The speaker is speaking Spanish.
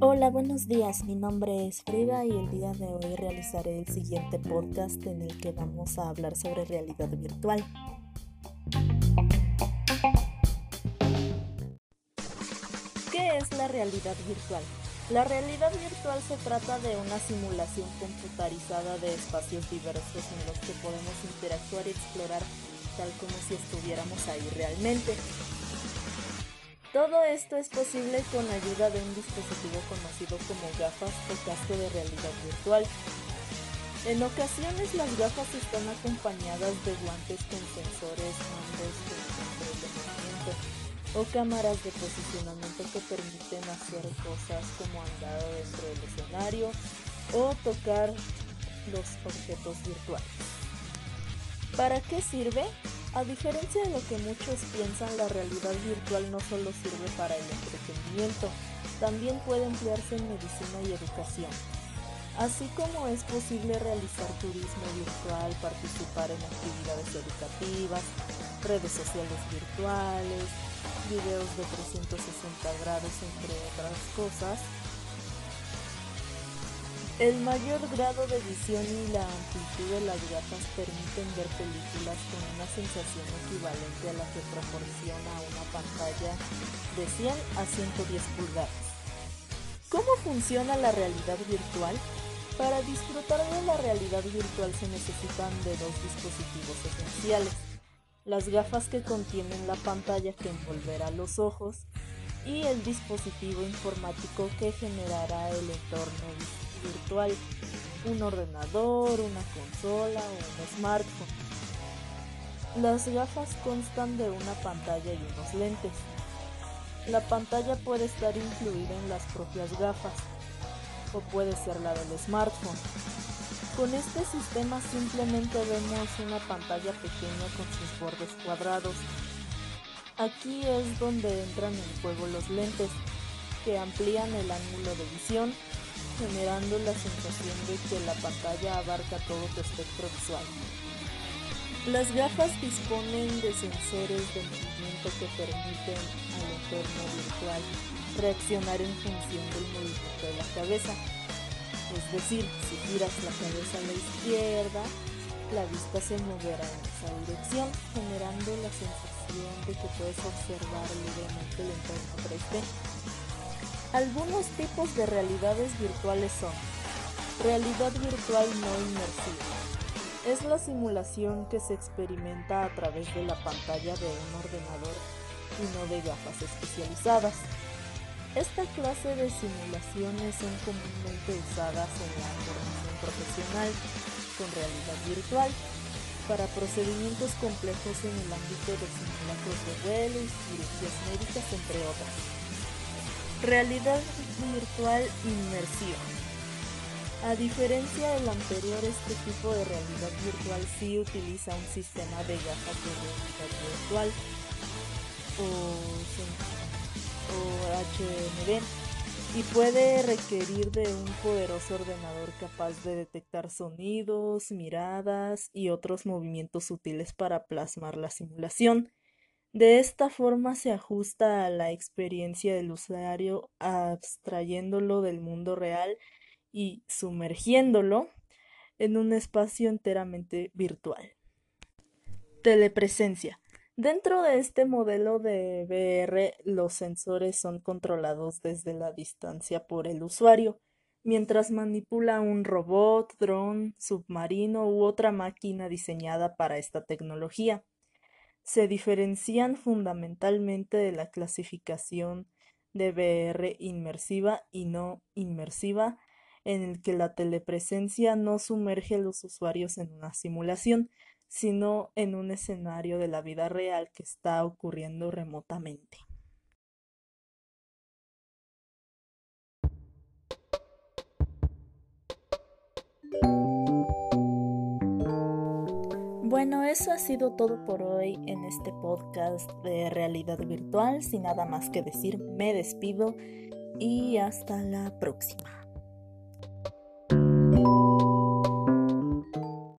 Hola, buenos días. Mi nombre es Frida y el día de hoy realizaré el siguiente podcast en el que vamos a hablar sobre realidad virtual. ¿Qué es la realidad virtual? La realidad virtual se trata de una simulación computarizada de espacios diversos en los que podemos interactuar y explorar tal como si estuviéramos ahí realmente. Todo esto es posible con ayuda de un dispositivo conocido como gafas o casco de realidad virtual. En ocasiones las gafas están acompañadas de guantes con sensores, mandos de control de movimiento o cámaras de posicionamiento que permiten hacer cosas como andar dentro del escenario o tocar los objetos virtuales. ¿Para qué sirve? A diferencia de lo que muchos piensan, la realidad virtual no solo sirve para el entretenimiento, también puede emplearse en medicina y educación. Así como es posible realizar turismo virtual, participar en actividades educativas, redes sociales virtuales, videos de 360 grados, entre otras cosas, el mayor grado de visión y la amplitud de las gafas permiten ver películas con una sensación equivalente a la que proporciona una pantalla de 100 a 110 pulgadas. ¿Cómo funciona la realidad virtual? Para disfrutar de la realidad virtual se necesitan de dos dispositivos esenciales. Las gafas que contienen la pantalla que envolverá los ojos y el dispositivo informático que generará el entorno virtual, un ordenador, una consola o un smartphone. Las gafas constan de una pantalla y unos lentes. La pantalla puede estar incluida en las propias gafas o puede ser la del smartphone. Con este sistema simplemente vemos una pantalla pequeña con sus bordes cuadrados Aquí es donde entran en juego los lentes, que amplían el ángulo de visión, generando la sensación de que la pantalla abarca todo tu espectro visual. Las gafas disponen de sensores de movimiento que permiten al entorno virtual reaccionar en función del movimiento de la cabeza. Es decir, si giras la cabeza a la izquierda, la vista se moverá en esa dirección, generando la sensación de que puedes observar libremente el entorno 3D. Algunos tipos de realidades virtuales son realidad virtual no inmersiva. Es la simulación que se experimenta a través de la pantalla de un ordenador y no de gafas especializadas. Esta clase de simulaciones son comúnmente usadas en la formación profesional con realidad virtual para procedimientos complejos en el ámbito de simulacros de vuelo y cirugías médicas, entre otras. Realidad virtual inmersiva. A diferencia del anterior, este tipo de realidad virtual sí utiliza un sistema de gafas de realidad virtual o, o HMD y puede requerir de un poderoso ordenador capaz de detectar sonidos, miradas y otros movimientos útiles para plasmar la simulación. De esta forma se ajusta a la experiencia del usuario abstrayéndolo del mundo real y sumergiéndolo en un espacio enteramente virtual. Telepresencia. Dentro de este modelo de VR, los sensores son controlados desde la distancia por el usuario, mientras manipula un robot, dron, submarino u otra máquina diseñada para esta tecnología. Se diferencian fundamentalmente de la clasificación de VR inmersiva y no inmersiva, en el que la telepresencia no sumerge a los usuarios en una simulación, sino en un escenario de la vida real que está ocurriendo remotamente. Bueno, eso ha sido todo por hoy en este podcast de realidad virtual. Sin nada más que decir, me despido y hasta la próxima.